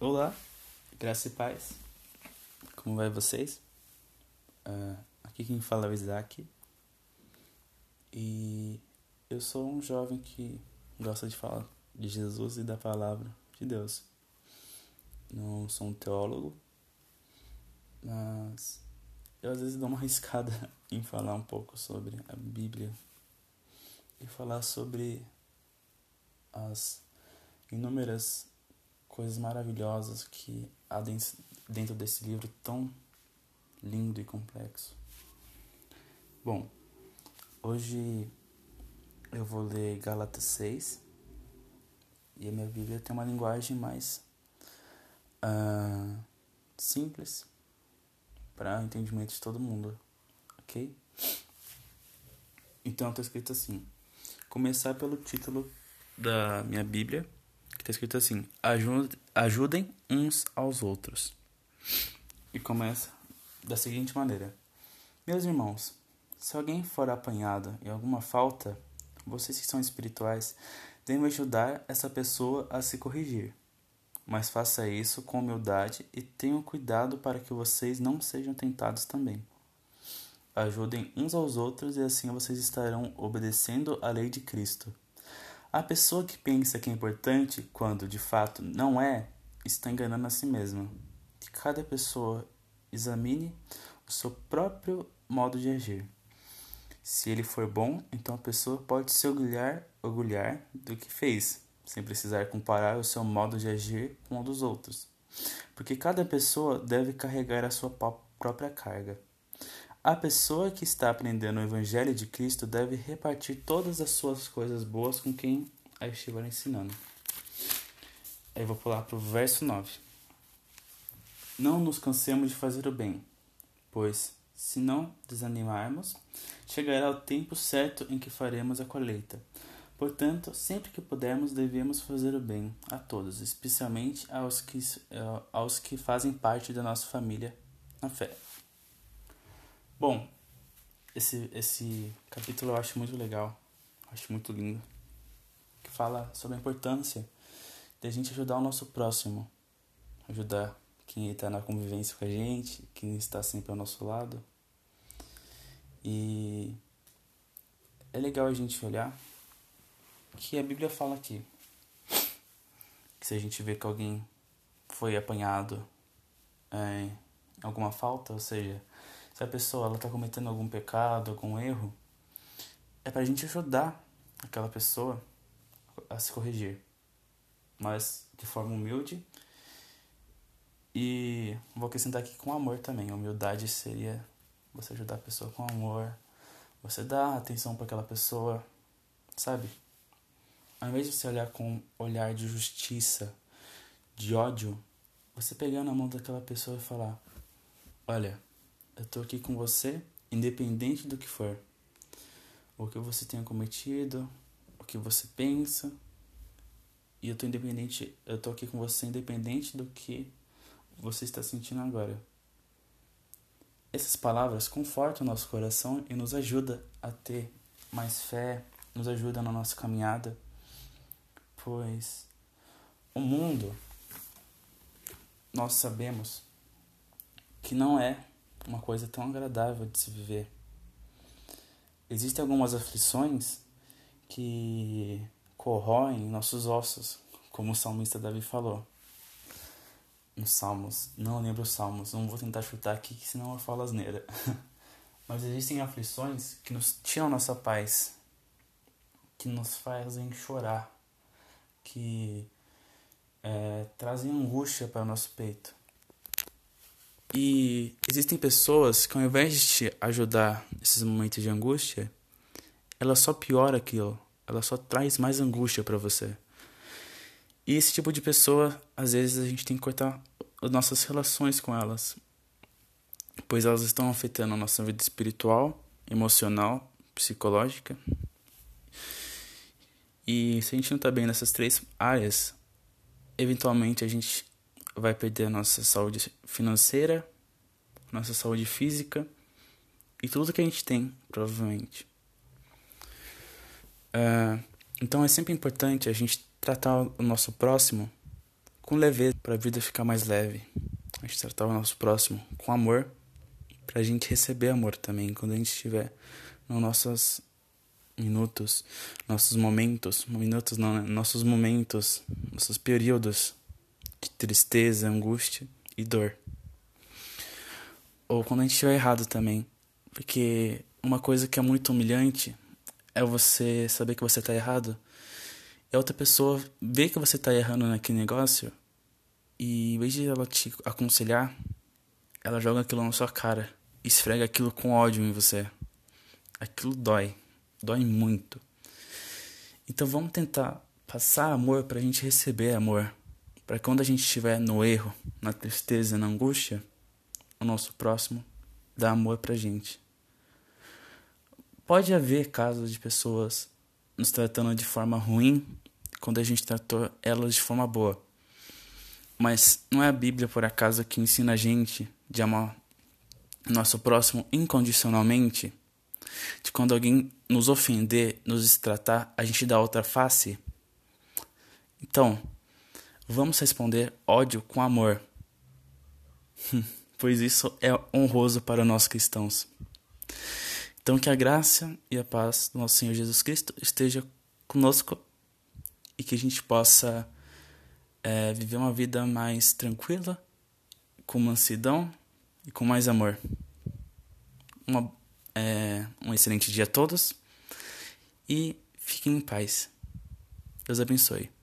Olá, graça e paz. Como vai vocês? Uh, aqui quem fala é o Isaac. E eu sou um jovem que gosta de falar de Jesus e da palavra de Deus. Não sou um teólogo, mas eu às vezes dou uma arriscada em falar um pouco sobre a Bíblia e falar sobre as inúmeras coisas maravilhosas que há dentro desse livro tão lindo e complexo. Bom, hoje eu vou ler Gálatas 6 e a minha Bíblia tem uma linguagem mais uh, simples para entendimento de todo mundo, ok? Então está escrito assim: começar pelo título da minha Bíblia Tá escrito assim: ajudem uns aos outros. E começa da seguinte maneira: Meus irmãos, se alguém for apanhado em alguma falta, vocês que são espirituais devem ajudar essa pessoa a se corrigir. Mas faça isso com humildade e tenham cuidado para que vocês não sejam tentados também. Ajudem uns aos outros e assim vocês estarão obedecendo a lei de Cristo. A pessoa que pensa que é importante quando de fato não é, está enganando a si mesma. Que cada pessoa examine o seu próprio modo de agir. Se ele for bom, então a pessoa pode se orgulhar, orgulhar do que fez, sem precisar comparar o seu modo de agir com o dos outros. Porque cada pessoa deve carregar a sua própria carga. A pessoa que está aprendendo o Evangelho de Cristo deve repartir todas as suas coisas boas com quem a estiver ensinando. Aí vou pular para o verso 9. Não nos cansemos de fazer o bem, pois, se não desanimarmos, chegará o tempo certo em que faremos a colheita. Portanto, sempre que pudermos, devemos fazer o bem a todos, especialmente aos que, eh, aos que fazem parte da nossa família na fé. Bom, esse, esse capítulo eu acho muito legal, acho muito lindo. Que fala sobre a importância de a gente ajudar o nosso próximo, ajudar quem está na convivência com a gente, quem está sempre ao nosso lado. E é legal a gente olhar que a Bíblia fala aqui que se a gente vê que alguém foi apanhado é, em alguma falta, ou seja, se a pessoa ela está cometendo algum pecado, algum erro, é para a gente ajudar aquela pessoa a se corrigir, mas de forma humilde. E vou acrescentar aqui com amor também. humildade seria você ajudar a pessoa com amor, você dar atenção para aquela pessoa, sabe? Ao invés de você olhar com olhar de justiça, de ódio, você pegar na mão daquela pessoa e falar: Olha, eu tô aqui com você, independente do que for. O que você tenha cometido, o que você pensa. E eu tô independente, eu tô aqui com você independente do que você está sentindo agora. Essas palavras confortam o nosso coração e nos ajuda a ter mais fé, nos ajuda na nossa caminhada, pois o mundo nós sabemos que não é uma coisa tão agradável de se viver. Existem algumas aflições que corroem nossos ossos, como o salmista Davi falou. Nos Salmos, não lembro os Salmos, não vou tentar chutar aqui, senão eu falo asneira. Mas existem aflições que nos tiram nossa paz, que nos fazem chorar, que é, trazem angústia para o nosso peito. E existem pessoas que ao invés de te ajudar nesses momentos de angústia, ela só piora aquilo, ela só traz mais angústia para você. E esse tipo de pessoa, às vezes a gente tem que cortar as nossas relações com elas, pois elas estão afetando a nossa vida espiritual, emocional, psicológica. E se a gente não tá bem nessas três áreas, eventualmente a gente vai perder a nossa saúde financeira, nossa saúde física e tudo que a gente tem, provavelmente. Uh, então é sempre importante a gente tratar o nosso próximo com leveza, para a vida ficar mais leve. A gente tratar o nosso próximo com amor, para a gente receber amor também quando a gente estiver nos nossos minutos, nossos momentos, minutos não, né? nossos momentos, nossos períodos de tristeza, angústia e dor. Ou quando a gente estiver errado também, porque uma coisa que é muito humilhante é você saber que você está errado e a outra pessoa ver que você está errando naquele negócio e em vez de ela te aconselhar, ela joga aquilo na sua cara, esfrega aquilo com ódio em você. Aquilo dói, dói muito. Então vamos tentar passar amor para a gente receber amor, para quando a gente estiver no erro, na tristeza, na angústia, o nosso próximo dá amor para gente. Pode haver casos de pessoas nos tratando de forma ruim quando a gente tratou elas de forma boa. Mas não é a Bíblia, por acaso, que ensina a gente de amar nosso próximo incondicionalmente? De quando alguém nos ofender, nos destratar, a gente dá outra face? Então, vamos responder ódio com amor. pois isso é honroso para nós cristãos. Então, que a graça e a paz do nosso Senhor Jesus Cristo esteja conosco e que a gente possa é, viver uma vida mais tranquila, com mansidão e com mais amor. Uma, é, um excelente dia a todos e fiquem em paz. Deus abençoe.